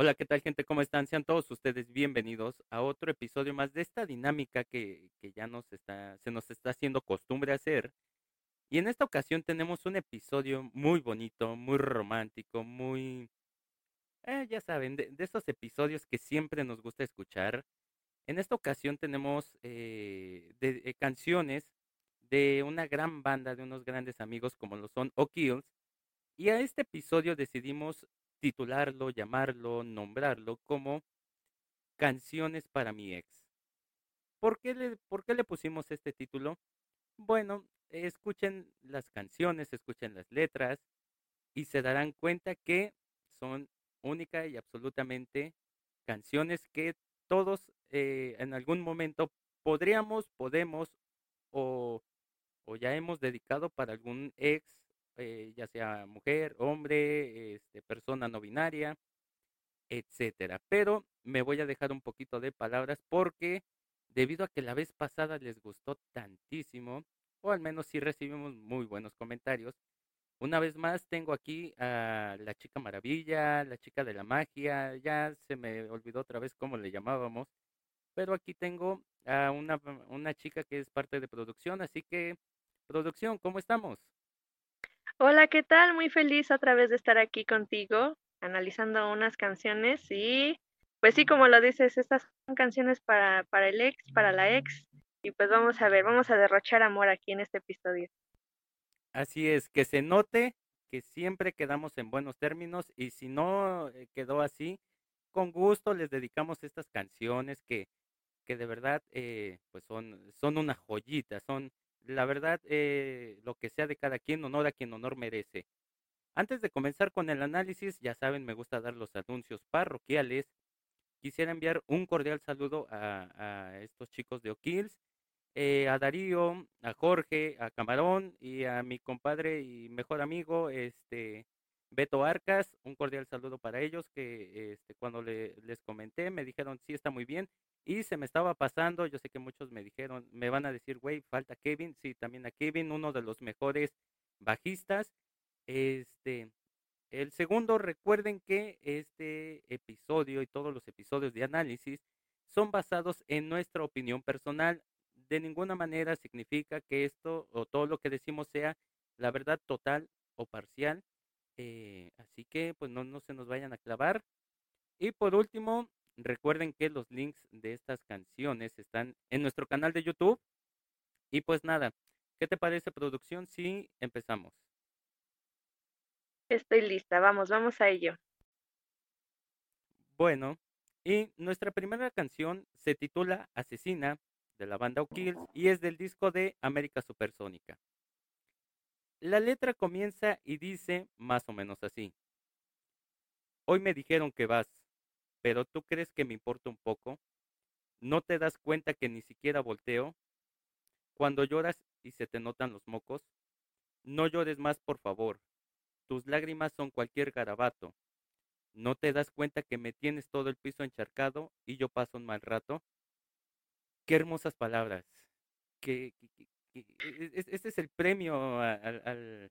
Hola, ¿qué tal gente? ¿Cómo están? Sean todos ustedes bienvenidos a otro episodio más de esta dinámica que, que ya nos está, se nos está haciendo costumbre hacer. Y en esta ocasión tenemos un episodio muy bonito, muy romántico, muy, eh, ya saben, de, esos episodios que siempre nos gusta escuchar. En esta ocasión tenemos eh, eh, canciones de una gran banda, de unos grandes amigos como lo son O'Kills. Y a este episodio decidimos titularlo, llamarlo, nombrarlo como Canciones para mi ex. ¿Por qué le, por qué le pusimos este título? Bueno, escuchen las canciones, escuchen las letras y se darán cuenta que son única y absolutamente canciones que todos eh, en algún momento podríamos, podemos o, o ya hemos dedicado para algún ex eh, ya sea mujer, hombre, este, persona no binaria, etcétera. Pero me voy a dejar un poquito de palabras porque debido a que la vez pasada les gustó tantísimo, o al menos sí recibimos muy buenos comentarios. Una vez más tengo aquí a la chica maravilla, la chica de la magia, ya se me olvidó otra vez cómo le llamábamos, pero aquí tengo a una, una chica que es parte de producción, así que producción, ¿cómo estamos? Hola, ¿qué tal? Muy feliz otra vez de estar aquí contigo, analizando unas canciones y pues sí, como lo dices, estas son canciones para, para el ex, para la ex y pues vamos a ver, vamos a derrochar amor aquí en este episodio. Así es, que se note que siempre quedamos en buenos términos y si no eh, quedó así, con gusto les dedicamos estas canciones que, que de verdad eh, pues son, son una joyita, son la verdad, eh, lo que sea de cada quien, honor a quien honor merece. Antes de comenzar con el análisis, ya saben, me gusta dar los anuncios parroquiales. Quisiera enviar un cordial saludo a, estos chicos de O'Kills, eh, a Darío, a Jorge, a Camarón y a mi compadre y mejor amigo, este Beto Arcas. Un cordial saludo para ellos que este, cuando le, les comenté me dijeron, sí, está muy bien. Y se me estaba pasando, yo sé que muchos me dijeron, me van a decir, güey, falta Kevin. Sí, también a Kevin, uno de los mejores bajistas. Este, el segundo, recuerden que este episodio y todos los episodios de análisis son basados en nuestra opinión personal. De ninguna manera significa que esto o todo lo que decimos sea la verdad total o parcial. Eh, así que pues no, no se nos vayan a clavar. Y por último, Recuerden que los links de estas canciones están en nuestro canal de YouTube. Y pues nada, ¿qué te parece producción si empezamos? Estoy lista, vamos, vamos a ello. Bueno, y nuestra primera canción se titula Asesina de la banda O'Kills y es del disco de América Supersónica. La letra comienza y dice más o menos así. Hoy me dijeron que vas, pero tú crees que me importa un poco. ¿No te das cuenta que ni siquiera volteo? Cuando lloras y se te notan los mocos, no llores más, por favor. Tus lágrimas son cualquier garabato. ¿No te das cuenta que me tienes todo el piso encharcado y yo paso un mal rato? Qué hermosas palabras. Que, este es el premio al,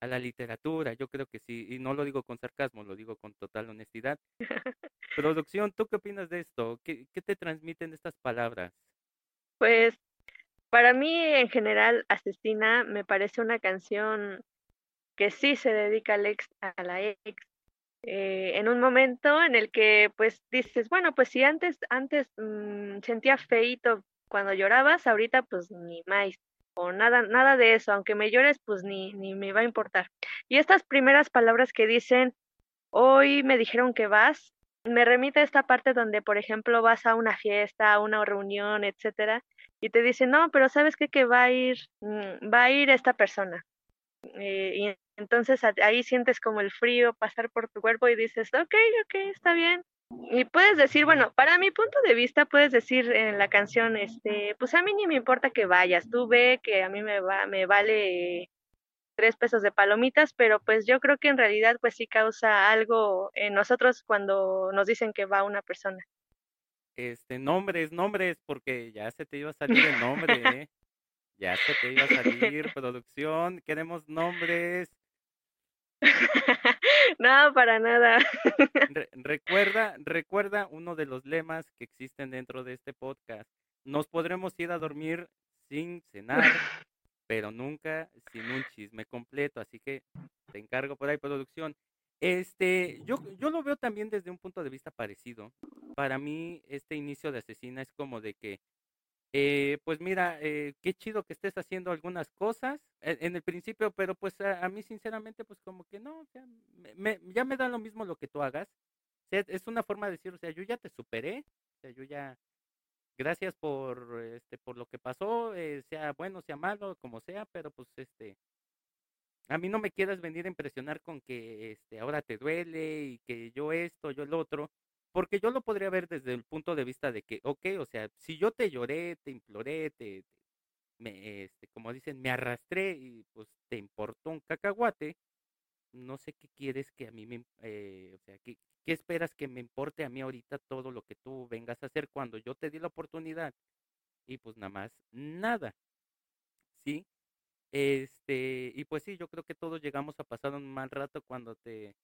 a la literatura, yo creo que sí, y no lo digo con sarcasmo, lo digo con total honestidad. Producción, ¿tú qué opinas de esto? ¿Qué, qué te transmiten estas palabras? Pues para mí en general Asesina me parece una canción que sí se dedica al ex, a la ex, eh, en un momento en el que pues dices, bueno, pues si antes, antes mmm, sentía feito cuando llorabas, ahorita pues ni más o nada, nada de eso, aunque me llores, pues ni, ni me va a importar. Y estas primeras palabras que dicen, hoy me dijeron que vas, me remite a esta parte donde, por ejemplo, vas a una fiesta, a una reunión, etcétera, y te dicen, no, pero sabes qué? que va a ir, mm, va a ir esta persona. Eh, y entonces ahí sientes como el frío pasar por tu cuerpo y dices, ok, ok, está bien, y puedes decir, bueno, para mi punto de vista, puedes decir en la canción, este, pues a mí ni me importa que vayas, tú ve que a mí me va, me vale tres pesos de palomitas, pero pues yo creo que en realidad pues sí causa algo en nosotros cuando nos dicen que va una persona. Este, nombres, nombres, porque ya se te iba a salir el nombre, ¿eh? Ya se te iba a salir producción, queremos nombres. no, para nada. recuerda, recuerda uno de los lemas que existen dentro de este podcast. Nos podremos ir a dormir sin cenar, pero nunca sin un chisme completo. Así que te encargo por ahí, producción. Este, yo, yo lo veo también desde un punto de vista parecido. Para mí, este inicio de asesina es como de que, eh, pues mira, eh, qué chido que estés haciendo algunas cosas e, en, el principio, pero pues a, mí sinceramente, pues como que no, me, ya me da lo mismo lo que tú hagas. es una forma de decir, o sea, yo ya te superé, o sea, yo ya, gracias por, este, por lo que pasó, eh, sea bueno, sea malo, como sea, pero pues este, a mí no me quieras venir a impresionar con que este, ahora te duele y que yo esto, yo el otro, porque yo lo podría ver desde el punto de vista de que, ok, o sea, si yo te lloré, te imploré, te, este, como dicen, me arrastré y pues te importó un cacahuate, no sé qué quieres que a mí me, eh, o sea, ¿qué, ¿qué esperas que me importe a mí ahorita todo lo que tú vengas a hacer cuando yo te di la oportunidad? Y pues nada más, nada. ¿Sí? Este, y pues sí, yo creo que todos llegamos a pasar un mal rato cuando te,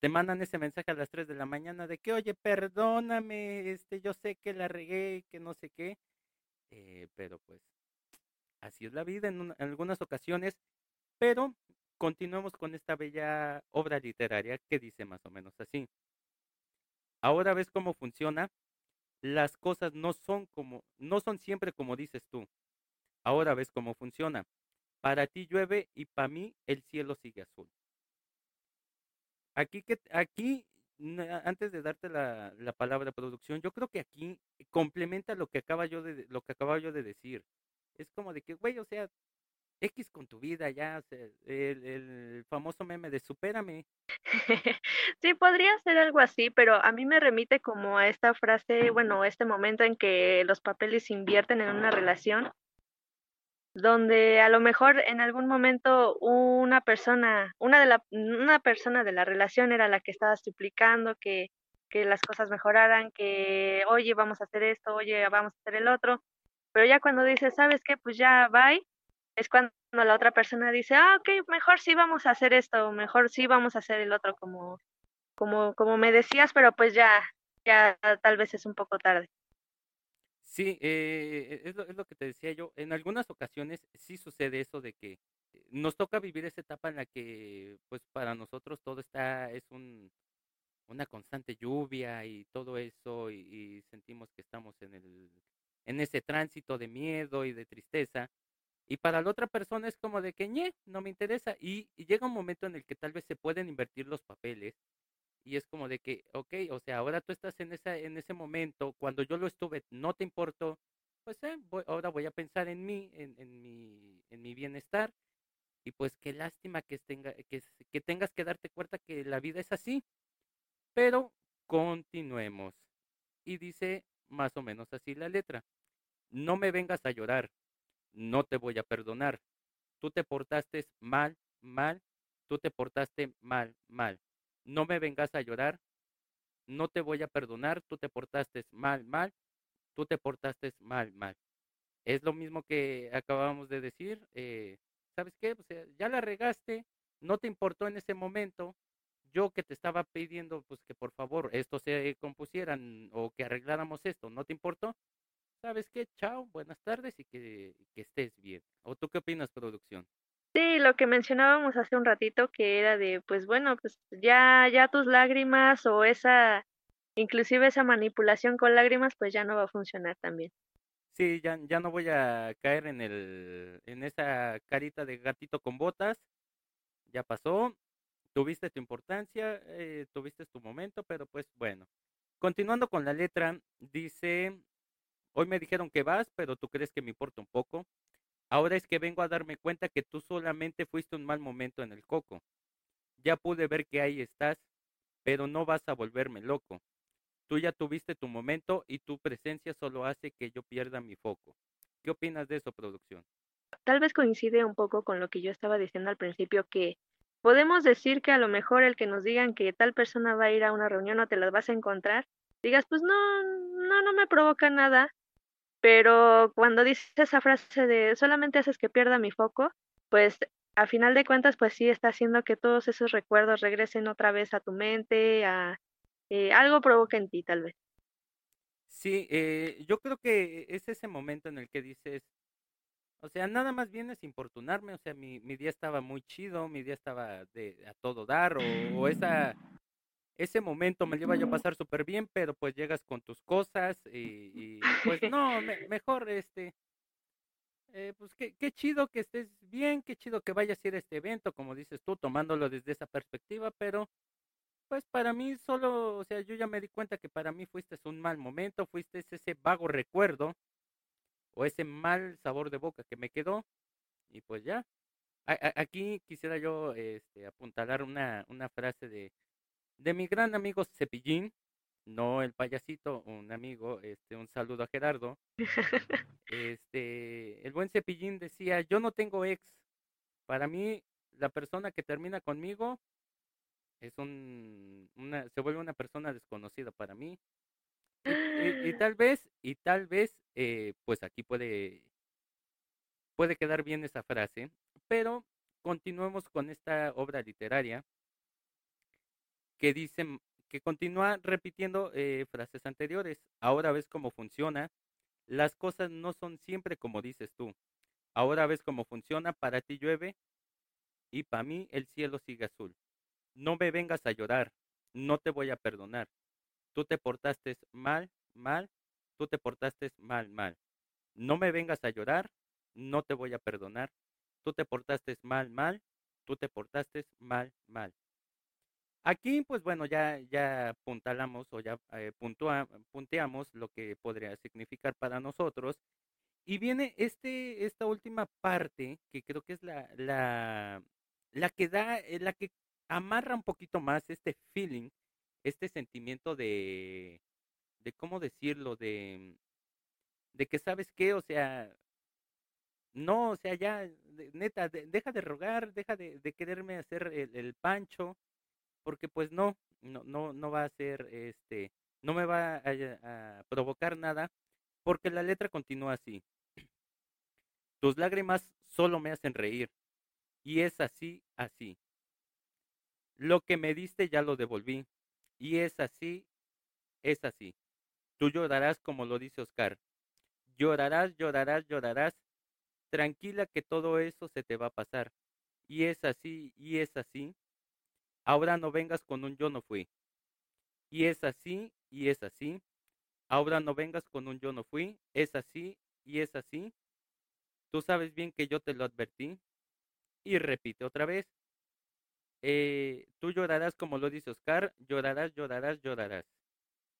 te mandan ese mensaje a las 3 de la mañana de que, oye, perdóname, este, yo sé que la regué, que no sé qué, eh, pero pues así es la vida en, algunas ocasiones, pero continuemos con esta bella obra literaria que dice más o menos así. Ahora ves cómo funciona. Las cosas no son como, no son siempre como dices tú. Ahora ves cómo funciona. Para ti llueve y para mí el cielo sigue azul. Aquí, que, aquí antes de darte la, la palabra producción, yo creo que aquí complementa lo que acaba yo de lo que acababa yo de decir. Es como de que, güey, o sea, X con tu vida ya, el, el, famoso meme de supérame. sí, podría ser algo así, pero a mí me remite como a esta frase, bueno, este momento en que los papeles invierten en una relación donde a lo mejor en algún momento una persona, una de la, una persona de la relación era la que estaba suplicando que, que las cosas mejoraran, que oye, vamos a hacer esto, oye, vamos a hacer el otro, pero ya cuando dice, ¿sabes qué? Pues ya, bye, es cuando la otra persona dice, ah, ok, mejor sí vamos a hacer esto, mejor sí vamos a hacer el otro como, como, como me decías, pero pues ya, ya tal vez es un poco tarde. Sí, eh, es, lo, es lo que te decía yo. En algunas ocasiones sí sucede eso de que eh, nos toca vivir esa etapa en la que, pues para nosotros todo está, es un, una constante lluvia y todo eso y, sentimos que estamos en el, en ese tránsito de miedo y de tristeza. Y para la otra persona es como de que, no me interesa. y llega un momento en el que tal vez se pueden invertir los papeles y es como de que, ok, o sea, ahora tú estás en, esa, en ese momento, cuando yo lo estuve, no te importó, pues eh, ahora voy a pensar en mí, en, mi, en mi bienestar, y pues qué lástima que, tenga, que, que tengas que darte cuenta que la vida es así, pero continuemos. Y dice más o menos así la letra, no me vengas a llorar, no te voy a perdonar, tú te portaste mal, mal, tú te portaste mal, mal no me vengas a llorar, no te voy a perdonar, tú te portaste mal, mal, tú te portaste mal, mal. Es lo mismo que acabamos de decir, eh, ¿sabes qué? ya la regaste, no te importó en ese momento, yo que te estaba pidiendo pues que por favor esto se compusieran o que arregláramos esto, ¿no te importó? ¿Sabes qué? Chao, buenas tardes y que, que estés bien. ¿O tú qué opinas, producción? Sí, lo que mencionábamos hace un ratito que era de, pues bueno, pues ya, ya tus lágrimas o esa, inclusive esa manipulación con lágrimas, pues ya no va a funcionar también. Sí, ya, ya no voy a caer en el, en esa carita de gatito con botas. Ya pasó, tuviste tu importancia, eh, tuviste tu momento, pero pues bueno. Continuando con la letra, dice, hoy me dijeron que vas, pero tú crees que me importa un poco. Ahora es que vengo a darme cuenta que tú solamente fuiste un mal momento en el coco. Ya pude ver que ahí estás, pero no vas a volverme loco. Tú ya tuviste tu momento y tu presencia solo hace que yo pierda mi foco. ¿Qué opinas de eso, producción? Tal vez coincide un poco con lo que yo estaba diciendo al principio, que podemos decir que a lo mejor el que nos digan que tal persona va a ir a una reunión o te las vas a encontrar, digas, pues no, no, no me provoca nada, pero cuando dice esa frase de solamente haces que pierda mi foco, pues a final de cuentas, pues sí está haciendo que todos esos recuerdos regresen otra vez a tu mente, a eh, algo provoca en ti tal vez. Sí, eh, yo creo que es ese momento en el que dices, o sea, nada más vienes a importunarme, o sea, mi, mi día estaba muy chido, mi día estaba de a todo dar, o, o esa, ese momento me lo iba yo a pasar súper bien, pero pues llegas con tus cosas y, y pues no, me- mejor este, eh, pues qué, qué chido que estés bien, qué chido que vayas a ir a este evento, como dices tú, tomándolo desde esa perspectiva, pero pues para mí solo, o sea, yo ya me di cuenta que para mí fuiste un mal momento, fuiste ese vago recuerdo o ese mal sabor de boca que me quedó y pues ya. A- a- Aquí quisiera yo este, apuntalar una, una frase de, de mi gran amigo Cepillín, no el payasito, un amigo, este, un saludo a Gerardo. Este, el buen Cepillín decía, yo no tengo ex. Para mí, la persona que termina conmigo es un, una, se vuelve una persona desconocida para mí. Y, y- y tal vez, y tal vez, eh, pues aquí puede, puede quedar bien esa frase, pero continuemos con esta obra literaria que dice, que continúa repitiendo eh, frases anteriores. Ahora ves cómo funciona. Las cosas no son siempre como dices tú. Ahora ves cómo funciona. Para ti llueve y para mí el cielo sigue azul. No me vengas a llorar. No te voy a perdonar. Tú te portaste mal, mal. Tú te portaste mal, mal. No me vengas a llorar. No te voy a perdonar. Tú te portaste mal, mal. Tú te portaste mal, mal. Aquí, pues bueno, ya, ya apuntalamos o ya eh, puntua- punteamos lo que podría significar para nosotros. Y viene este, esta última parte, que creo que es la, la, la que da, eh, la que amarra un poquito más este feeling, este sentimiento de, de cómo decirlo, de, de que sabes qué, o sea, no, o sea, ya, neta, de- deja de rogar, deja de, de quererme hacer el, el pancho, porque pues no, no, no, no va a ser, este, no me va a, a provocar nada, porque la letra continúa así. Tus lágrimas solo me hacen reír, y es así, así. Lo que me diste ya lo devolví, y es así, es así. Tú llorarás como lo dice Oscar. Llorarás, llorarás, llorarás. Tranquila que todo eso se te va a pasar. Y es así, y es así. Ahora no vengas con un yo no fui. Y es así, y es así. Ahora no vengas con un yo no fui. Es así, y es así. Tú sabes bien que yo te lo advertí. Y repite otra vez. Eh, tú llorarás como lo dice Oscar. Llorarás, llorarás, llorarás.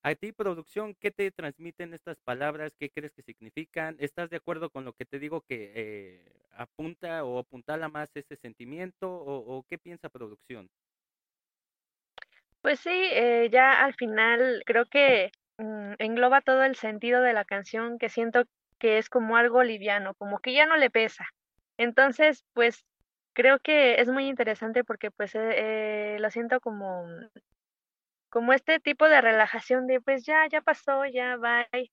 A ti, producción, ¿qué te transmiten estas palabras? ¿Qué crees que significan? ¿Estás de acuerdo con lo que te digo que eh, apunta o apuntala más ese sentimiento? ¿O, o qué piensa producción? Pues sí, eh, ya al final creo que mm, engloba todo el sentido de la canción que siento que es como algo liviano, como que ya no le pesa. Entonces, pues creo que es muy interesante porque pues eh, eh, lo siento como, como este tipo de relajación de pues ya, ya pasó, ya bye.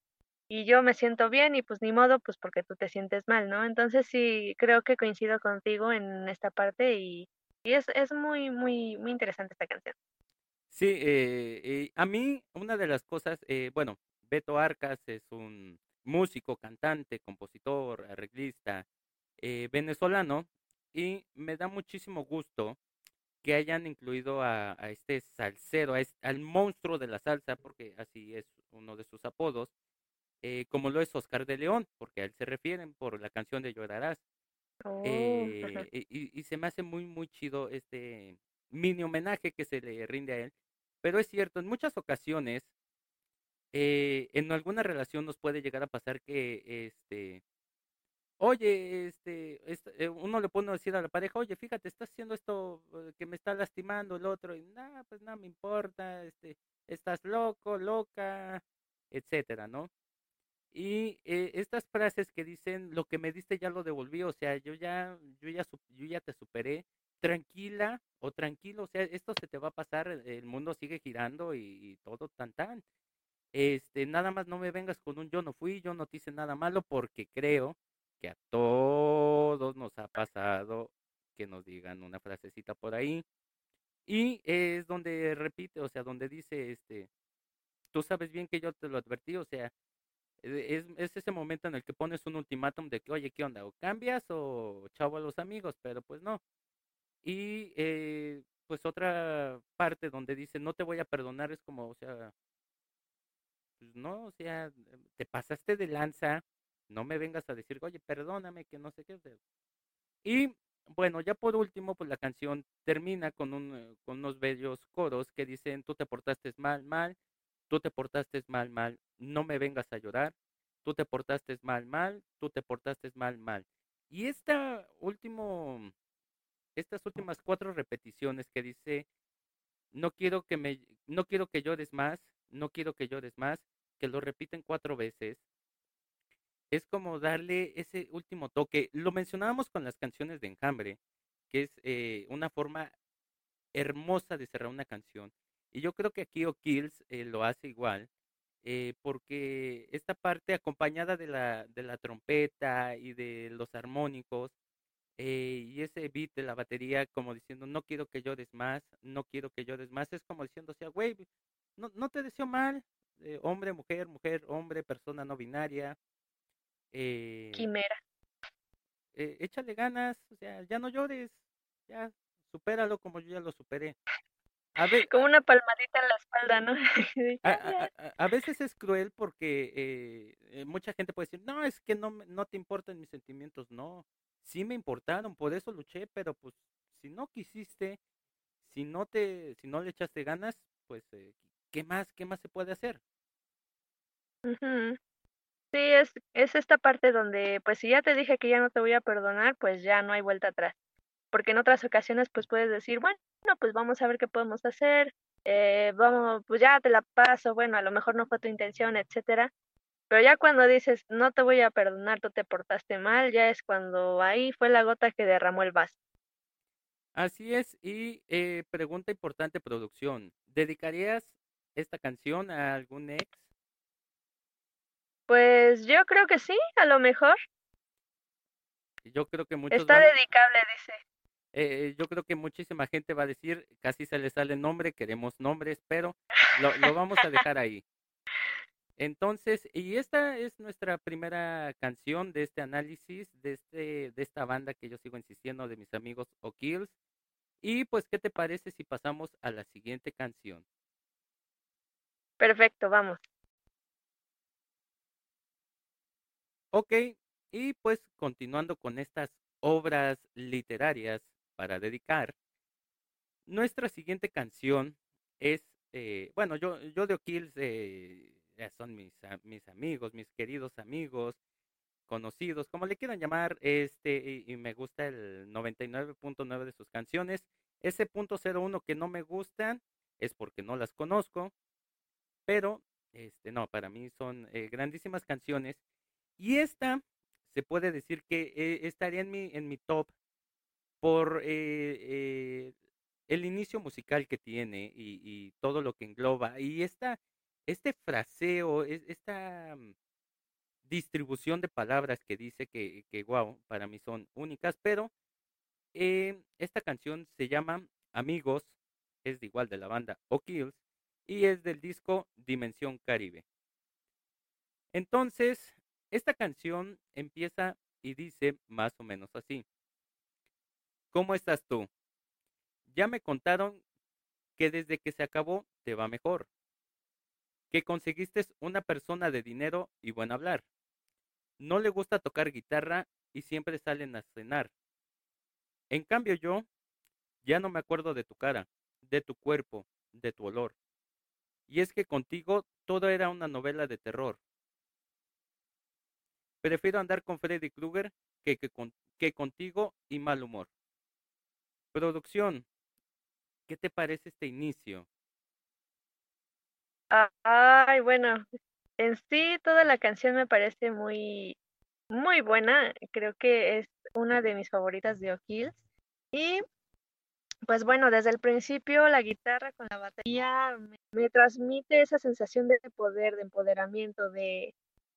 Y yo me siento bien y pues ni modo, pues porque tú te sientes mal, ¿no? Entonces sí, creo que coincido contigo en esta parte y, y es, es muy, muy, muy interesante esta canción. Sí, eh, eh, a mí una de las cosas, eh, bueno, Beto Arcas es un músico, cantante, compositor, arreglista eh, venezolano y me da muchísimo gusto que hayan incluido a, a este salsero, a al monstruo de la salsa, porque así es uno de sus apodos, eh, como lo es Oscar de León, porque a él se refieren por la canción de Llorarás. Oh. Eh, y- y se me hace muy, muy chido este mini homenaje que se le rinde a él. Pero es cierto, en muchas ocasiones, eh, en alguna relación nos puede llegar a pasar que, este, oye, este, est- eh, uno le pone a decir a la pareja, oye, fíjate, estás haciendo esto eh, que me está lastimando el otro, y nada, pues nada me importa, este, estás loco, loca, etcétera, ¿no? Y eh, estas frases que dicen, lo que me diste ya lo devolví, o sea, yo ya, yo ya, yo ya te superé, tranquila o tranquilo, o sea, esto se te va a pasar, el mundo sigue girando y, y todo tan tan. Este, nada más no me vengas con un yo no fui, yo no te hice nada malo porque creo que a todos nos ha pasado que nos digan una frasecita por ahí. Y es donde repite, o sea, donde dice, este, tú sabes bien que yo te lo advertí, o sea, e, es, es ese momento en el que pones un ultimátum de que, oye, ¿qué onda? O cambias o chavo a los amigos, pero pues no. Y eh, pues otra parte donde dice, no te voy a perdonar, es como, o sea, pues no, o sea, te pasaste de lanza, no me vengas a decir, oye, perdóname, que no sé qué. Y bueno, ya por último, pues la canción termina con, un, eh, con unos bellos coros que dicen, tú te portaste mal, mal, tú te portaste mal, mal, no me vengas a llorar, tú te portaste mal, mal, tú te portaste mal, mal. Y esta último, estas últimas cuatro repeticiones que dice, no quiero que me, no quiero que llores más, no quiero que llores más, que lo repiten cuatro veces, es como darle ese último toque. Lo mencionábamos con las canciones de Enjambre, que es eh, una forma hermosa de cerrar una canción. Y yo creo que aquí O'Kills eh, lo hace igual, eh, porque esta parte acompañada de la, de la trompeta y de los armónicos, y ese beat de la batería como diciendo, no quiero que llores más, no quiero que llores más, es como diciendo, o sea, güey, no, no te deseo mal, hombre, mujer, mujer, hombre, persona no binaria, eh, Quimera. Eh, échale ganas, o sea, ya no llores, ya supéralo como yo ya lo superé. A ver, como una palmadita en la espalda, ¿no? a, veces es cruel porque eh, eh, mucha gente puede decir, no, es que no, no te importan mis sentimientos. No, sí me importaron, por eso luché, pero pues si no quisiste, si no te, si no le echaste ganas, pues, eh, ¿qué más, qué más se puede hacer? Sí, es, es esta parte donde, pues si ya te dije que ya no te voy a perdonar, pues ya no hay vuelta atrás. Porque en otras ocasiones, pues puedes decir, bueno, pues vamos a ver qué podemos hacer, eh, vamos, pues ya te la paso, bueno, a lo mejor no fue tu intención, etcétera. Pero ya cuando dices, no te voy a perdonar, tú te portaste mal, ya es cuando ahí fue la gota que derramó el vaso. Así es, y eh, pregunta importante, producción, ¿dedicarías esta canción a algún ex? Pues yo creo que sí, a lo mejor. Yo creo que muchos Está dedicable, dice. Eh, yo creo que muchísima gente va a decir, casi se le sale nombre, queremos nombres, pero lo, lo vamos a dejar ahí. Entonces, y esta es nuestra primera canción de este análisis, de, este, de esta banda que yo sigo insistiendo, de mis amigos O'Kills. Y pues, ¿qué te parece si pasamos a la siguiente canción? Perfecto, vamos. Ok, y pues continuando con estas obras literarias para dedicar, nuestra siguiente canción es, eh, bueno, yo, yo de O'Kills eh, son mis, mis amigos, mis queridos amigos, conocidos, como le quieran llamar, este, y, me gusta el 99.9 de sus canciones. Ese punto 01 que no me gustan es porque no las conozco, pero, este, no, para mí son eh, grandísimas canciones y esta se puede decir que eh, estaría en mi, en mi top por eh, eh, el inicio musical que tiene y, todo lo que engloba. Y esta, este fraseo, esta mm, distribución de palabras que dice que, que para mí son únicas, pero esta canción se llama Amigos, es de igual de la banda O'Kills y es del disco Dimensión Caribe. Entonces, esta canción empieza y dice más o menos así. ¿Cómo estás tú? Ya me contaron que desde que se acabó te va mejor, que conseguiste una persona de dinero y buen hablar. No le gusta tocar guitarra y siempre salen a cenar. En cambio yo ya no me acuerdo de tu cara, de tu cuerpo, de tu olor. Y es que contigo todo era una novela de terror. Prefiero andar con Freddy Krueger que, que, contigo y mal humor. Producción, ¿qué te parece este inicio? Ay, bueno, en sí toda la canción me parece muy, muy buena. Creo que es una de mis favoritas de O'Kills. Y pues bueno, desde el principio la guitarra con la batería me transmite esa sensación de poder, de empoderamiento, de,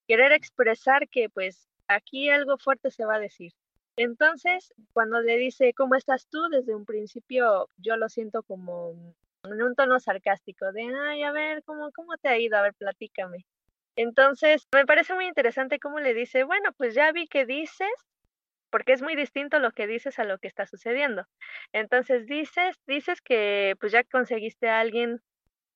querer expresar que pues aquí algo fuerte se va a decir. Entonces, cuando le dice, ¿cómo estás tú? Desde un principio yo lo siento como en un tono sarcástico de, ay, a ver, ¿cómo, cómo te ha ido? A ver, platícame. Entonces, me parece muy interesante cómo le dice, bueno, pues ya vi que dices, porque es muy distinto lo que dices a lo que está sucediendo. Entonces, dices, dices que pues ya conseguiste a alguien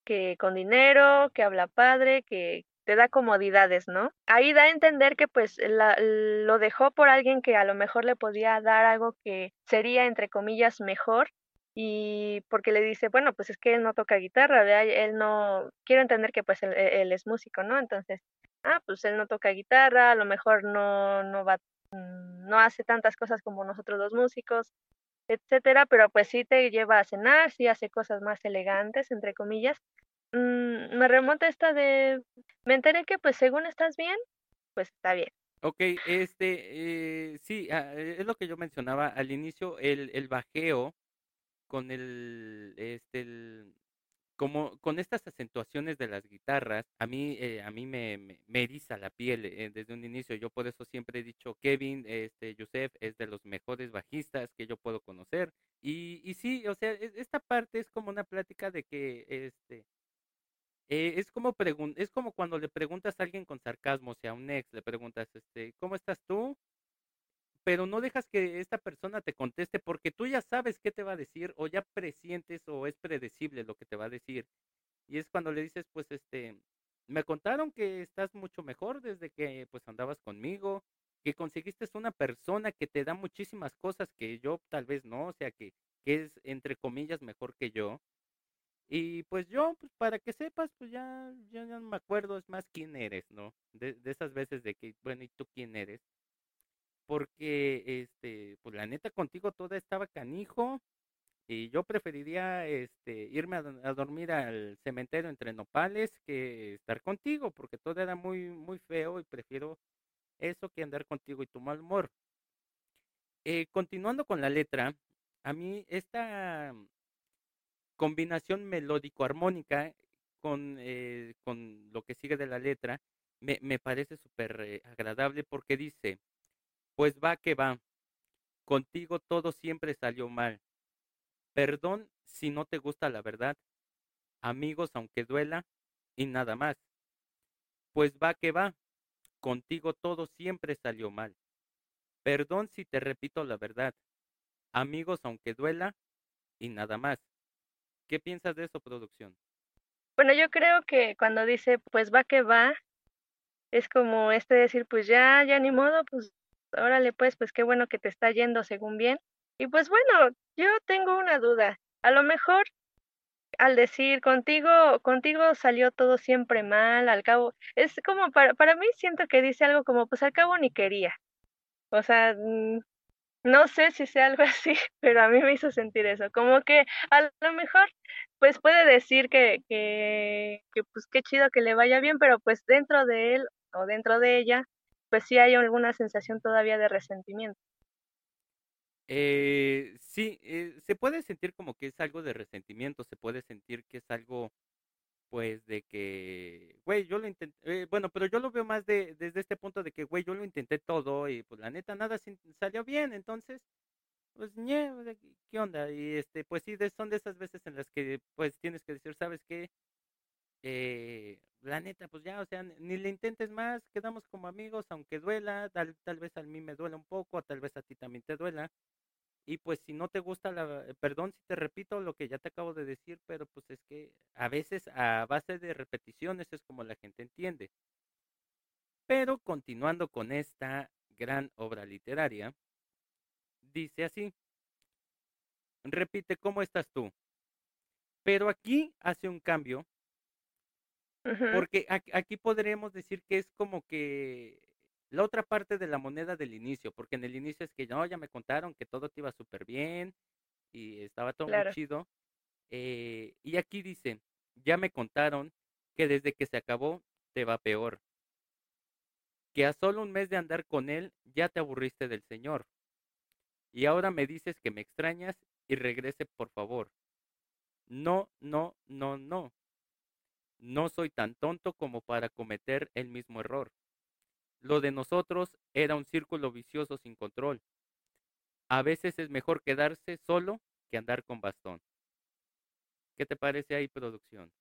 que con dinero, que habla padre, que te da comodidades, ¿no? Ahí da a entender que pues lo dejó por alguien que a lo mejor le podía dar algo que sería, entre comillas, mejor y porque le dice, bueno, pues es que él no toca guitarra, ¿verdad? él no, quiero entender que pues él, es músico, ¿no? Entonces, ah, pues él no toca guitarra, a lo mejor no, no va, mm, no hace tantas cosas como nosotros los músicos, etcétera, pero pues sí te lleva a cenar, sí hace cosas más elegantes, entre comillas. Mm, me remonta esta de, me enteré que pues según estás bien, pues está bien. Ok, este, eh, sí, ah, es lo que yo mencionaba al inicio, el, el bajeo con el, este, como con estas acentuaciones de las guitarras, a mí, eh, a mí me, me, eriza la piel eh, desde un inicio. Yo por eso siempre he dicho, Kevin, este, Joseph es de los mejores bajistas que yo puedo conocer. Y, y sí, o sea, e, esta parte es como una plática de que, este, eh, es como pregun es como cuando le preguntas a alguien con sarcasmo, o sea, un ex, le preguntas, este, ¿cómo estás tú? Pero no dejas que esta persona te conteste porque tú ya sabes qué te va a decir o ya presientes o es predecible lo que te va a decir. Y es cuando le dices, pues, este, me contaron que estás mucho mejor desde que, pues, andabas conmigo, que conseguiste una persona que te da muchísimas cosas que yo tal vez no, o sea, que, que es, entre comillas, mejor que yo. Y pues yo, pues para que sepas, pues ya, ya, no me acuerdo, es más quién eres, ¿no? De, de esas veces de que, bueno, ¿y tú quién eres? Porque este, pues la neta contigo toda estaba canijo y yo preferiría este irme a, dormir al cementerio entre nopales que estar contigo porque todo era muy muy feo y prefiero eso que andar contigo y tu mal humor. Eh, continuando con la letra, a mí esta combinación melódico-armónica con, eh, con lo que sigue de la letra me, me parece súper agradable porque dice, pues va que va. Contigo todo siempre salió mal. Perdón si no te gusta la verdad. Amigos aunque duela y nada más. Pues va que va. Contigo todo siempre salió mal. Perdón si te repito la verdad. Amigos aunque duela y nada más. ¿Qué piensas de eso, producción? Bueno, yo creo que cuando dice pues va que va, es como este decir pues ya, ya ni modo, pues órale pues, pues qué bueno que te está yendo según bien. Y pues bueno, yo tengo una duda. A lo mejor al decir contigo, contigo salió todo siempre mal, al cabo, es como para, para mí siento que dice algo como pues al cabo ni quería. O sea, mm, no sé si sea algo así, pero a mí me hizo sentir eso, como que a lo mejor pues puede decir que, que, que pues qué chido que le vaya bien, pero pues dentro de él o dentro de ella pues sí hay alguna sensación todavía de resentimiento. Eh, sí, eh, se puede sentir como que es algo de resentimiento, se puede sentir que es algo, pues, de que, güey, yo lo intenté, eh, bueno, pero yo lo veo más de, desde este punto de que, güey, yo lo intenté todo y pues la neta nada salió bien, entonces, pues, ñe, ¿qué onda? Y este, pues sí, son de esas veces en las que, pues, tienes que decir, ¿sabes qué? Eh, la neta, pues ya, o sea, ni le intentes más, quedamos como amigos, aunque duela, tal, tal vez a mí me duela un poco, tal vez a ti también te duela. Y pues si no te gusta la, eh, perdón si te repito lo que ya te acabo de decir, pero pues es que a veces a base de repeticiones es como la gente entiende. Pero continuando con esta gran obra literaria, dice así, repite cómo estás tú. Pero aquí hace un cambio porque aquí podremos decir que es como que la otra parte de la moneda del inicio, porque en el inicio es que no, ya me contaron que todo te iba súper bien y estaba todo muy chido. Eh, y aquí dice, ya me contaron que desde que se acabó te va peor. Que a solo un mes de andar con él ya te aburriste del Señor. Y ahora me dices que me extrañas y regrese por favor. No, no, no, no. No soy tan tonto como para cometer el mismo error. Lo de nosotros era un círculo vicioso sin control. a veces es mejor quedarse solo que andar con bastón. ¿Qué te parece ahí, producción?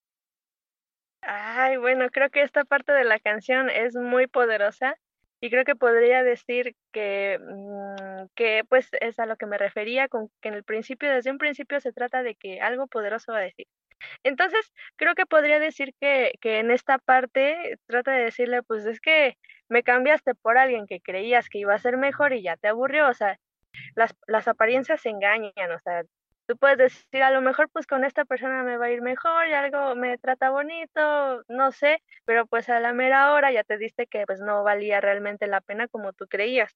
Ay, bueno, creo que esta parte de la canción es muy poderosa y creo que podría decir que, mm, que pues es a lo que me refería con que en el principio, desde un principio se trata de que algo poderoso va a decir. Entonces, creo que podría decir que, que en esta parte trata de decirle, pues es que me cambiaste por alguien que creías que iba a ser mejor y ya te aburrió, o sea, las, las apariencias se engañan, o sea, tú puedes decir, a lo mejor pues con esta persona me va a ir mejor y algo me trata bonito, no sé, pero pues a la mera hora ya te diste que pues no valía realmente la pena como tú creías.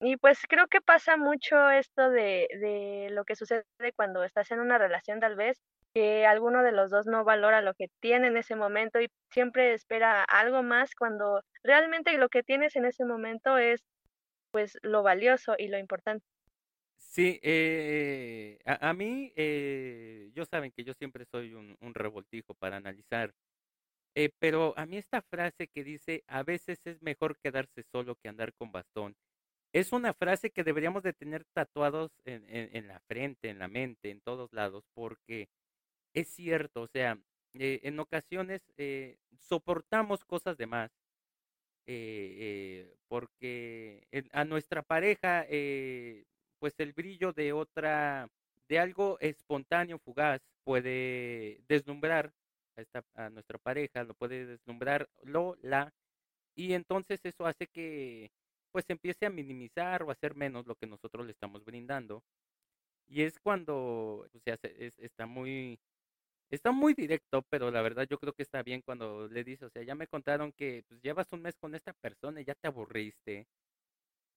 Y pues creo que pasa mucho esto de, de lo que sucede cuando estás en una relación tal vez, que alguno de los dos no valora lo que tiene en ese momento y siempre espera algo más cuando realmente lo que tienes en ese momento es pues lo valioso y lo importante. Sí, eh, a, a mí, eh, yo saben que yo siempre soy un, un revoltijo para analizar, eh, pero a mí esta frase que dice, a veces es mejor quedarse solo que andar con bastón, es una frase que deberíamos de tener tatuados en, en, en la frente, en la mente, en todos lados, porque es cierto, o sea, eh, en ocasiones eh, soportamos cosas de más, eh, eh, porque a nuestra pareja, pues el brillo de otra, de algo espontáneo, fugaz, puede deslumbrar a, esta, a nuestra pareja, lo puede deslumbrar, lo, la, y entonces eso hace que pues empiece a minimizar o a hacer menos lo que nosotros le estamos brindando. Y es cuando, o sea, se- es- está muy, Está muy directo, pero la verdad yo creo que está bien cuando le dice, o sea, ya me contaron que pues llevas un mes con esta persona y ya te aburriste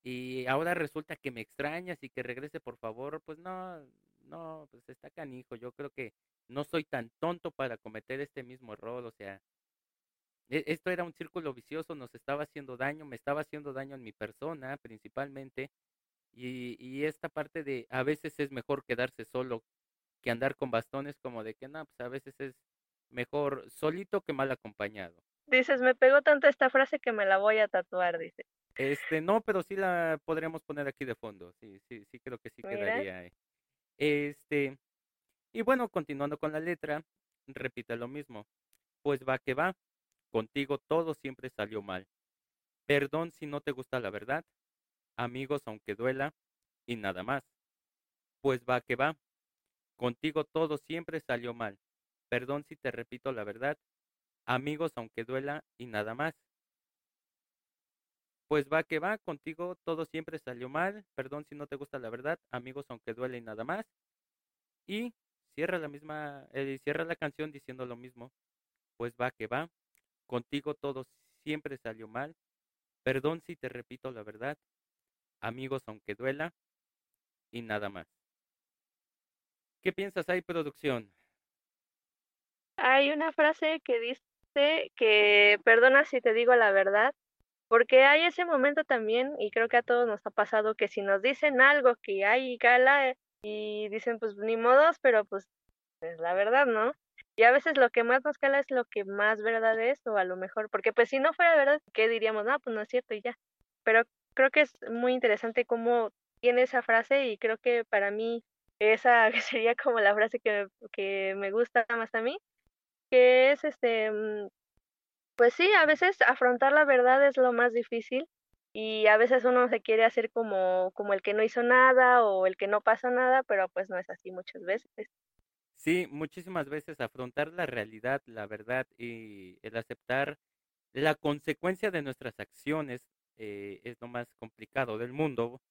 y ahora resulta que me extrañas y que regrese por favor, pues no, no, pues está canijo. Yo creo que no soy tan tonto para cometer este mismo error, o sea, e- esto era un círculo vicioso, nos estaba haciendo daño, me estaba haciendo daño en mi persona principalmente y, y esta parte de a veces es mejor quedarse solo que andar con bastones como de que no, pues a veces es mejor solito que mal acompañado. Dices, me pegó tanto esta frase que me la voy a tatuar, dice. Este, no, pero sí la podríamos poner aquí de fondo. Sí, sí, sí creo que sí Mira, quedaría. eh. Este, y bueno, continuando con la letra, repite lo mismo. Pues va que va, contigo todo siempre salió mal. Perdón si no te gusta la verdad, amigos aunque duela, y nada más. Pues va que va, contigo todo siempre salió mal. Perdón si te repito la verdad, amigos aunque duela, y nada más. Pues va que va, contigo todo siempre salió mal. Perdón si no te gusta la verdad, amigos aunque duele y nada más. Y cierra la misma, eh, cierra la canción diciendo lo mismo. Pues va que va, contigo todo siempre salió mal. Perdón si te repito la verdad, amigos aunque duela y nada más. ¿Qué piensas ahí, producción? hay una frase que dice que perdona si te digo la verdad, porque hay ese momento también, y creo que a todos nos ha pasado, que si nos dicen algo que hay gala y dicen pues ni modos, pero pues es la verdad, ¿no? Y a veces lo que más nos cala es lo que más verdad es, o a lo mejor, porque pues si no fuera verdad, ¿qué diríamos? No, pues no es cierto y ya. Pero creo que es muy interesante cómo tiene esa frase y creo que para mí esa sería como la frase que, que me gusta más a mí, que es este, mm, pues sí, a veces afrontar la verdad es lo más difícil y a veces uno se quiere hacer como, como el que no hizo nada o el que no pasó nada, pero pues no es así muchas veces. Sí, muchísimas veces afrontar la realidad, la verdad y el aceptar la consecuencia de nuestras acciones eh, es lo más complicado del mundo.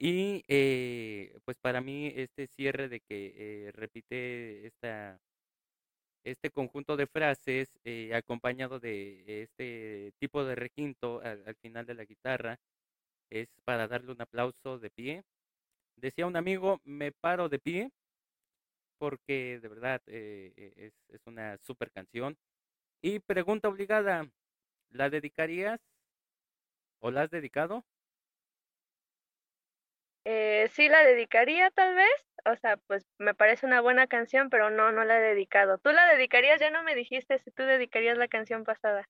Y eh, pues para mí este cierre de que eh, repite esta, este conjunto de frases eh, acompañado de este tipo de requinto al, al final de la guitarra es para darle un aplauso de pie. Decía un amigo, me paro de pie porque de verdad eh, eh, es, es una super canción. Y pregunta obligada, ¿la dedicarías o la has dedicado? Eh, sí la dedicaría tal vez, o sea, pues me parece una buena canción, pero no, no la he dedicado. ¿Tú la dedicarías? Ya no me dijiste si tú dedicarías la canción pasada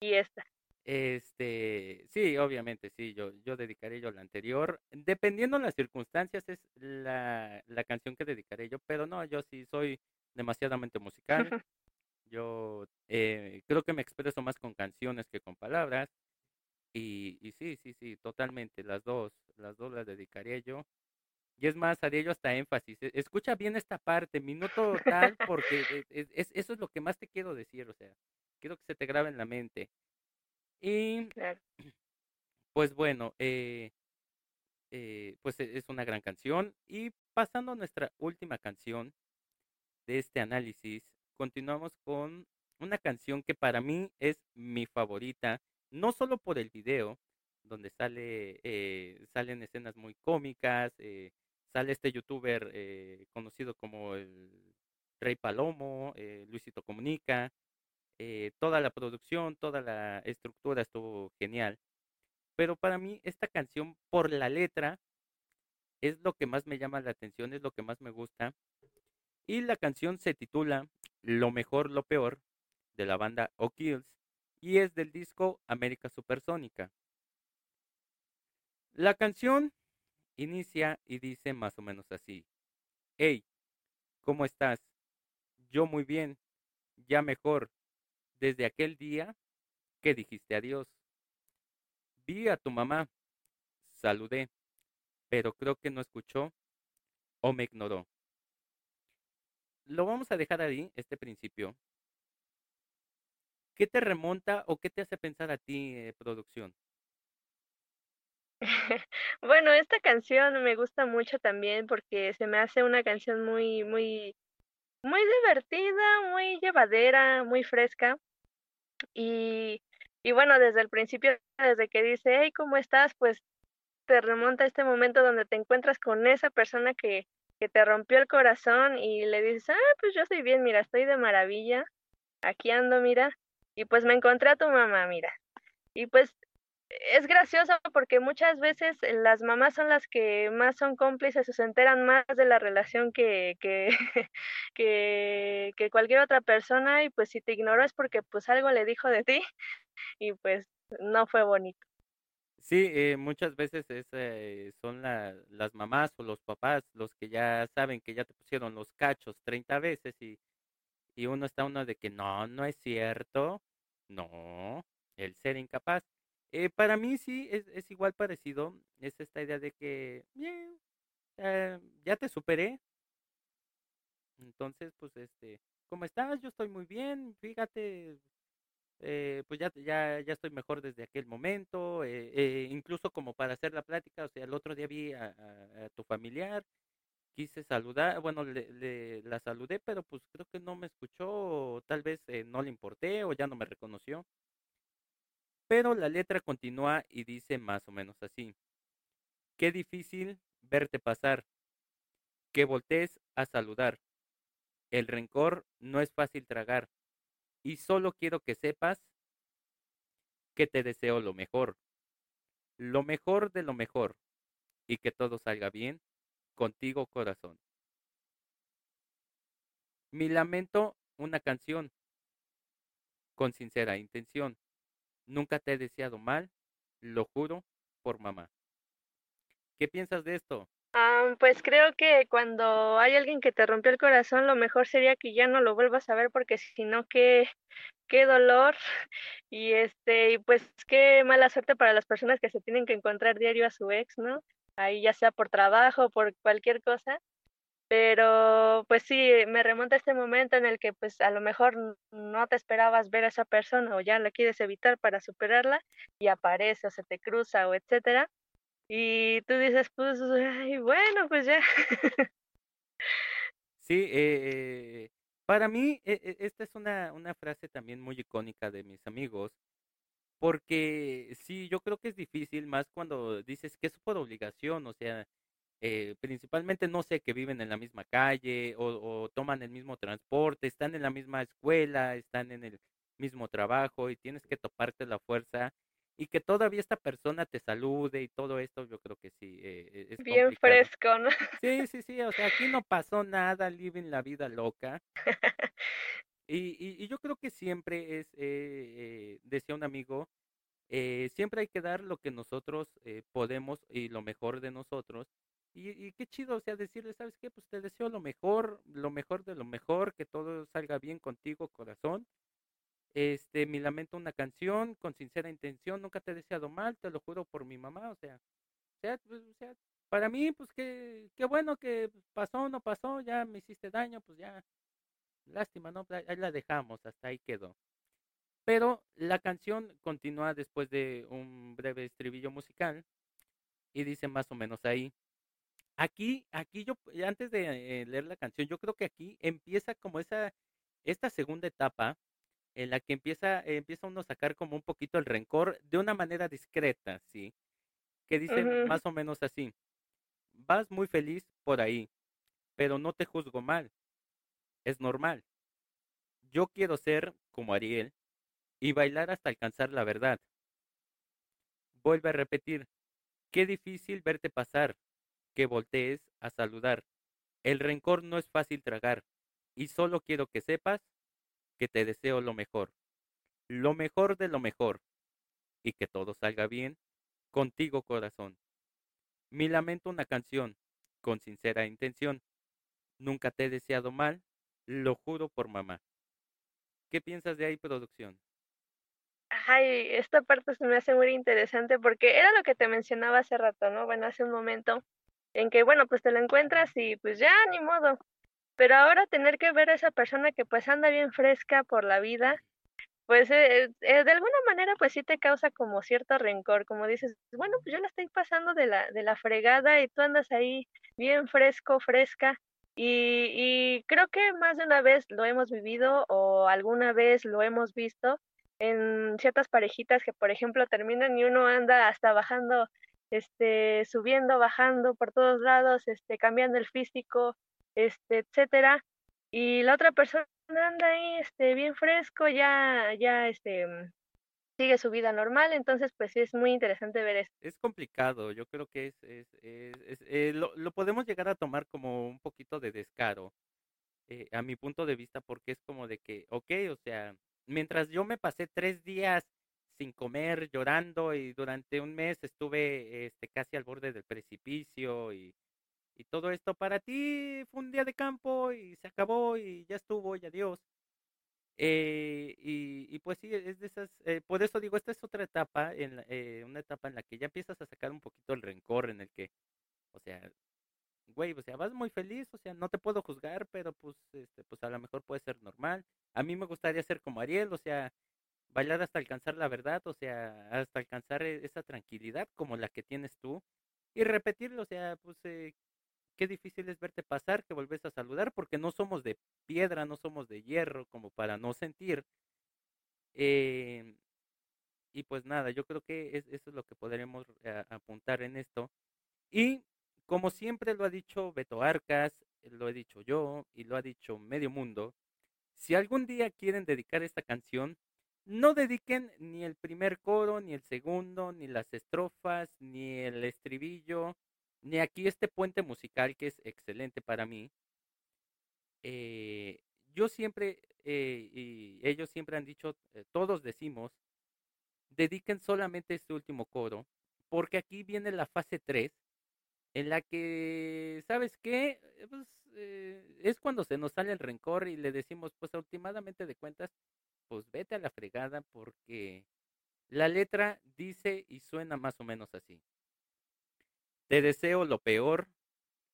y esta. Este, sí, obviamente, sí, yo, yo dedicaré yo la anterior. Dependiendo de las circunstancias, es la, la canción que dedicaré yo, pero no, yo sí soy demasiadamente musical. Yo eh, creo que me expreso más con canciones que con palabras. Y, y sí, sí, sí, totalmente, las dos, las dos las dedicaría yo. Y es más, haría yo hasta énfasis. e- Escucha bien esta parte, minuto tal, porque e- e- es, eso es lo que más te quiero decir, o sea, quiero que se te grabe en la mente. Y Claro. pues bueno, eh, eh, pues e- es una gran canción. Y pasando a nuestra última canción de este análisis, continuamos con una canción que para mí es mi favorita, no solo por el video, donde sale, eh, salen escenas muy cómicas, eh, sale este youtuber eh, conocido como el Rey Palomo, eh, Luisito Comunica, eh, toda la producción, toda la estructura estuvo genial. Pero para mí esta canción, por la letra, es lo que más me llama la atención, es lo que más me gusta. Y la canción se titula Lo mejor, lo peor, de la banda O'Kills, y es del disco América Supersónica. La canción inicia y dice más o menos así. Hey, ¿cómo estás? Yo muy bien, ya mejor, desde aquel día que dijiste adiós. Vi a tu mamá, saludé, pero creo que no escuchó o me ignoró. Lo vamos a dejar ahí, este principio. ¿Qué te remonta o qué te hace pensar a ti, eh, producción? Bueno, esta canción me gusta mucho también porque se me hace una canción muy, muy, muy divertida, muy llevadera, muy fresca. Y, y bueno, desde el principio, desde que dice, hey, ¿cómo estás? Pues te remonta a este momento donde te encuentras con esa persona que, que te rompió el corazón y le dices, ah, pues yo estoy bien, mira, estoy de maravilla, aquí ando, mira, y pues me encontré a tu mamá, mira. Y pues es gracioso porque muchas veces las mamás son las que más son cómplices o se enteran más de la relación que, que, que, que cualquier otra persona y pues si te ignoró es porque pues algo le dijo de ti y pues no fue bonito. Sí, eh, muchas veces es, eh, son la- las mamás o los papás los que ya saben que ya te pusieron los cachos 30 veces y, y uno está uno de que no, no es cierto, no, el ser incapaz. Eh, para mí sí es, igual parecido, es esta idea de que "Bien, eh, ya te superé, entonces pues este, ¿cómo estás? Yo estoy muy bien, fíjate, eh, pues ya, ya, ya estoy mejor desde aquel momento, eh, eh, incluso como para hacer la plática, o sea, el otro día vi a tu familiar, quise saludar, bueno, le, la saludé, pero pues creo que no me escuchó, o tal vez eh, no le importé o ya no me reconoció. Pero la letra continúa y dice más o menos así. Qué difícil verte pasar, que voltees a saludar. El rencor no es fácil tragar y solo quiero que sepas que te deseo lo mejor, lo mejor de lo mejor y que todo salga bien contigo corazón. Mi lamento, una canción con sincera intención. Nunca te he deseado mal, lo juro por mamá. ¿Qué piensas de esto? Ah, pues creo que cuando hay alguien que te rompió el corazón, lo mejor sería que ya no lo vuelvas a ver porque si no, qué, qué dolor y este, y pues qué mala suerte para las personas que se tienen que encontrar diario a su ex, ¿no? Ahí ya sea por trabajo, por cualquier cosa. Pero pues sí, me remonta a este momento en el que pues a lo mejor no te esperabas ver a esa persona o ya la quieres evitar para superarla y aparece o se te cruza o etcétera. Y tú dices, pues, ay, bueno, pues ya. Sí, eh, para mí e- e- esta es una, una frase también muy icónica de mis amigos, porque sí, yo creo que es difícil más cuando dices que es por obligación, o sea, eh, principalmente no sé, que viven en la misma calle o, o toman el mismo transporte, están en la misma escuela, están en el mismo trabajo y tienes que toparte la fuerza y que todavía esta persona te salude y todo esto, yo creo que sí, eh, es Bien complicado. fresco, ¿no? Sí, sí, sí, o sea, aquí no pasó nada, living la vida loca. Y, y, y yo creo que siempre es, eh, eh, decía un amigo, Eh, siempre hay que dar lo que nosotros eh, podemos y lo mejor de nosotros. Y, y, qué chido, o sea, decirle, ¿sabes qué? Pues te deseo lo mejor, lo mejor de lo mejor, que todo salga bien contigo, corazón. Este, mi lamento una canción con sincera intención, nunca te he deseado mal, te lo juro por mi mamá, o sea, sea, pues, o sea para mí, pues qué, qué bueno que pasó, no pasó, ya me hiciste daño, pues ya, lástima, ¿no? Ahí la dejamos, hasta ahí quedó. Pero la canción continúa después de un breve estribillo musical y dice más o menos ahí. Aquí, aquí yo, antes de eh, leer la canción, yo creo que aquí empieza como esa, esta segunda etapa en la que empieza, empieza uno a sacar como un poquito el rencor de una manera discreta, ¿sí? Que dice más o menos así. Vas muy feliz por ahí, pero no te juzgo mal. Es normal. Yo quiero ser como Ariel y bailar hasta alcanzar la verdad. Vuelve a repetir. Qué difícil verte pasar, que voltees a saludar. El rencor no es fácil tragar, y solo quiero que sepas que te deseo lo mejor, lo mejor de lo mejor, y que todo salga bien contigo corazón. Mi lamento una canción, con sincera intención. Nunca te he deseado mal, lo juro por mamá. ¿Qué piensas de ahí, producción? Ay, esta parte se me hace muy interesante porque era lo que te mencionaba hace rato, ¿no? Bueno, hace un momento, en que, bueno, pues te lo encuentras y pues ya, ni modo. Pero ahora tener que ver a esa persona que pues anda bien fresca por la vida, pues eh, eh, de alguna manera pues sí te causa como cierto rencor, como dices, bueno, pues yo la estoy pasando de la, de la fregada y tú andas ahí bien fresco, fresca. Y, creo que más de una vez lo hemos vivido o alguna vez lo hemos visto en ciertas parejitas que, por ejemplo, terminan y uno anda hasta bajando, este, subiendo, bajando por todos lados, este, cambiando el físico, este, etcétera, y la otra persona anda ahí, este, bien fresco, ya, ya, este, sigue su vida normal, entonces pues sí es muy interesante ver esto. Es complicado, yo creo que es, es, es, eh, lo, lo, podemos llegar a tomar como un poquito de descaro, eh, a mi punto de vista, porque es como de que, ok, o sea, mientras yo me pasé tres días sin comer, llorando y durante un mes estuve este, casi al borde del precipicio y, y todo esto para ti fue un día de campo y se acabó y ya estuvo y adiós. Eh, y, pues sí, es de esas, eh, por eso digo, esta es otra etapa, en eh, una etapa en la que ya empiezas a sacar un poquito el rencor en el que, o sea, güey, o sea, vas muy feliz, o sea, no te puedo juzgar, pero pues, este, pues a lo mejor puede ser normal. A mí me gustaría ser como Ariel, o sea, bailar hasta alcanzar la verdad, o sea, hasta alcanzar e, esa tranquilidad como la que tienes tú y repetirlo, o sea, pues eh, qué difícil es verte pasar, que volvés a saludar, porque no somos de piedra, no somos de hierro, como para no sentir. Eh, y pues nada, yo creo que es, eso es lo que podremos eh, apuntar en esto. Y como siempre lo ha dicho Beto Arcas, lo he dicho yo y lo ha dicho medio mundo, si algún día quieren dedicar esta canción, no dediquen ni el primer coro, ni el segundo, ni las estrofas, ni el estribillo, ni aquí este puente musical que es excelente para mí. Eh, yo siempre, eh, y ellos siempre han dicho, eh, todos decimos, dediquen solamente este último coro, porque aquí viene la fase 3, en la que, ¿sabes qué? Pues, es cuando se nos sale el rencor y le decimos, pues últimamente de cuentas, pues vete a la fregada porque la letra dice y suena más o menos así. Te deseo lo peor,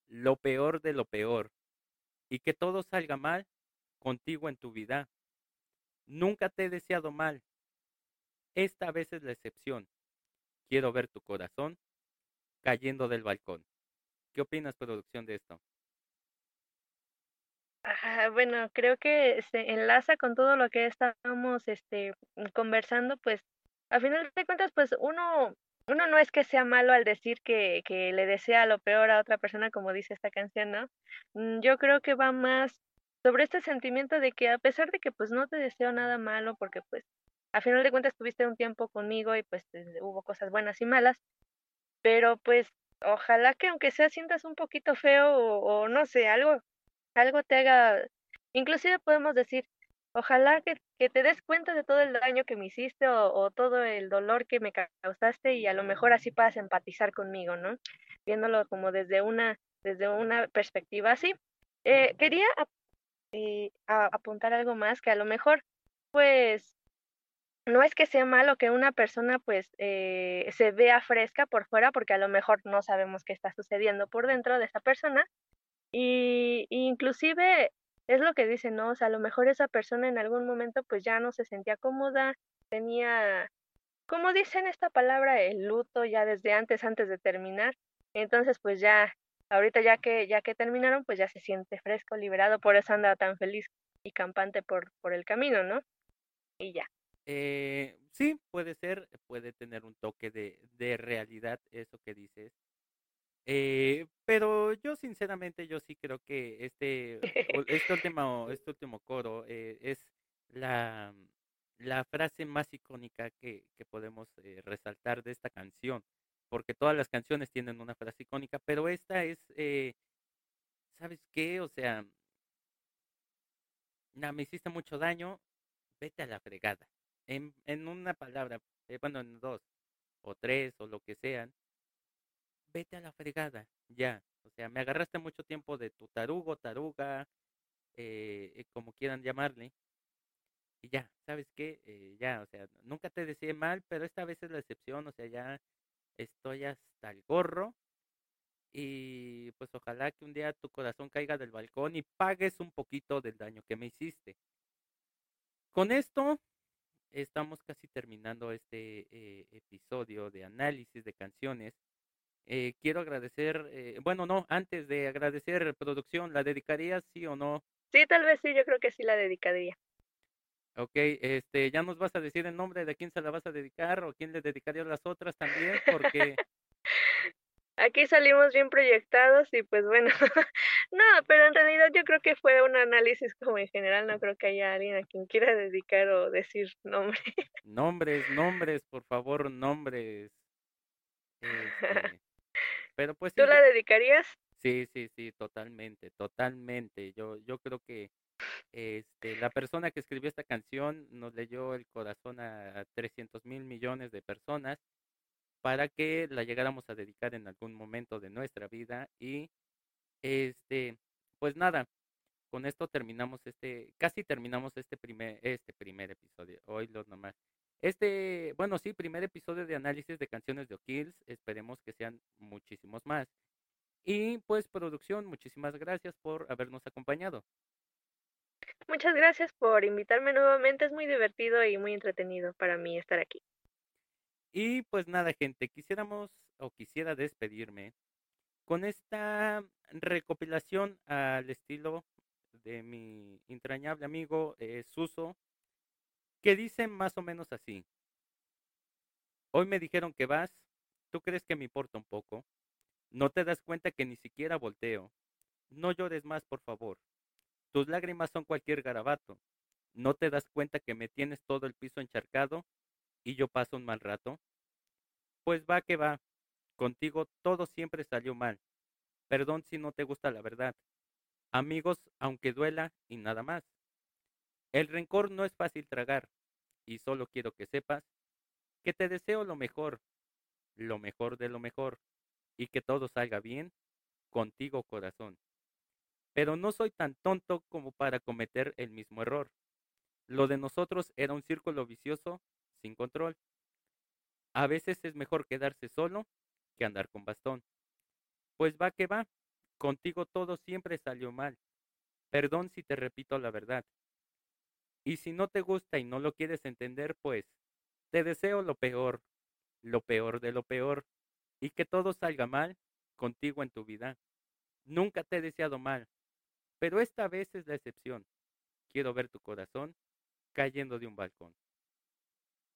lo peor de lo peor, y que todo salga mal contigo en tu vida. Nunca te he deseado mal. Esta vez es la excepción. Quiero ver tu corazón cayendo del balcón. ¿Qué opinas, producción, de esto? bueno, creo que se enlaza con todo lo que estábamos este, conversando, pues a final de cuentas, pues uno, uno no es que sea malo al decir que, le desea lo peor a otra persona, como dice esta canción, ¿no? Mm, yo creo que va más sobre este sentimiento de que a pesar de que pues no te deseo nada malo, porque pues a final de cuentas tuviste un tiempo conmigo y pues hubo cosas buenas y malas, pero pues ojalá que aunque sea sientas un poquito feo o, no sé, algo, algo te haga, inclusive podemos decir, ojalá que, que te des cuenta de todo el daño que me hiciste o, o todo el dolor que me causaste y a lo mejor así puedas empatizar conmigo, ¿no? Viéndolo como desde una, desde una perspectiva así. Eh, quería eh, apuntar algo más que a lo mejor, pues, no es que sea malo que una persona pues eh, se vea fresca por fuera porque a lo mejor no sabemos qué está sucediendo por dentro de esa persona y, inclusive es lo que dicen, ¿no? O sea, a lo mejor esa persona en algún momento pues ya no se sentía cómoda, tenía, como dicen esta palabra, el luto ya desde antes, antes de terminar. Entonces pues ya, ahorita ya que, ya que terminaron, pues ya se siente fresco, liberado, por eso anda tan feliz y campante por, por el camino, ¿no? Y ya. Eh, sí, puede ser, puede tener un toque de, de realidad eso que dices. Eh, pero yo sinceramente yo sí creo que este, este último, este último coro eh, es la, la frase más icónica que, que podemos eh, resaltar de esta canción, porque todas las canciones tienen una frase icónica, pero esta es, eh, ¿sabes qué? O sea, no, me hiciste mucho daño, vete a la fregada en, en una palabra, eh, bueno, en dos o tres o lo que sean, vete a la fregada, ya. O sea, me agarraste mucho tiempo de tu tarugo, taruga, eh, eh, como quieran llamarle. Y ya, ¿sabes qué? Eh, ya, o sea, nunca te decía mal, pero esta vez es la excepción, o sea, ya estoy hasta el gorro. Y pues ojalá que un día tu corazón caiga del balcón y pagues un poquito del daño que me hiciste. Con esto estamos casi terminando este episodio de análisis de canciones. Eh, quiero agradecer, eh, bueno, no, antes de agradecer producción, ¿la dedicarías sí o no? Sí, tal vez sí, yo creo que sí la dedicaría. Ok, este, ya nos vas a decir el nombre de quién se la vas a dedicar o quién le dedicaría las otras también, porque Aquí salimos bien proyectados y pues bueno, no, pero en realidad yo creo que fue un análisis como en general, no creo que haya alguien a quien quiera dedicar o decir nombre. nombres, nombres, por favor, nombres. Este, pero pues sí, ¿Tú la dedicarías? sí, sí, sí, totalmente, totalmente. Yo, yo creo que este, la persona que escribió esta canción nos leyó el corazón a 300 mil millones de personas para que la llegáramos a dedicar en algún momento de nuestra vida y este, pues nada, con esto terminamos este, casi terminamos este primer, este primer episodio, hoy los nomás. Este, bueno, sí, primer episodio de análisis de canciones de O'Kills, esperemos que sean muchísimos más. Y pues producción, muchísimas gracias por habernos acompañado. Muchas gracias por invitarme nuevamente, es muy divertido y muy entretenido para mí estar aquí. Y pues nada, gente, quisiéramos o quisiera despedirme con esta recopilación al estilo de mi entrañable amigo eh, Suso, que dice más o menos así. Hoy me dijeron que vas, ¿tú crees que me importa un poco? ¿No te das cuenta que ni siquiera volteo? No llores más, por favor. Tus lágrimas son cualquier garabato. ¿No te das cuenta que me tienes todo el piso encharcado y yo paso un mal rato? Pues va que va. Contigo todo siempre salió mal. Perdón si no te gusta la verdad. Amigos, aunque duela y nada más. El rencor no es fácil tragar, y solo quiero que sepas que te deseo lo mejor, lo mejor de lo mejor, y que todo salga bien contigo corazón. Pero no soy tan tonto como para cometer el mismo error. Lo de nosotros era un círculo vicioso sin control. A veces es mejor quedarse solo que andar con bastón. Pues va que va, contigo todo siempre salió mal. Perdón si te repito la verdad. Y si no te gusta y no lo quieres entender, pues te deseo lo peor, lo peor de lo peor, y que todo salga mal contigo en tu vida. Nunca te he deseado mal, pero esta vez es la excepción. Quiero ver tu corazón cayendo de un balcón.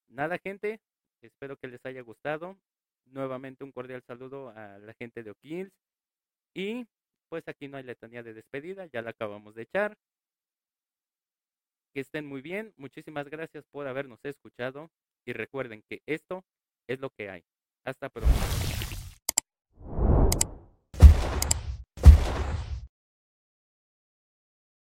Nada, gente, espero que les haya gustado. Nuevamente un cordial saludo a la gente de O'Kills. Y pues aquí no hay letanía de despedida, ya la acabamos de echar. Estén muy bien, muchísimas gracias por habernos escuchado y recuerden que esto es lo que hay. Hasta pronto.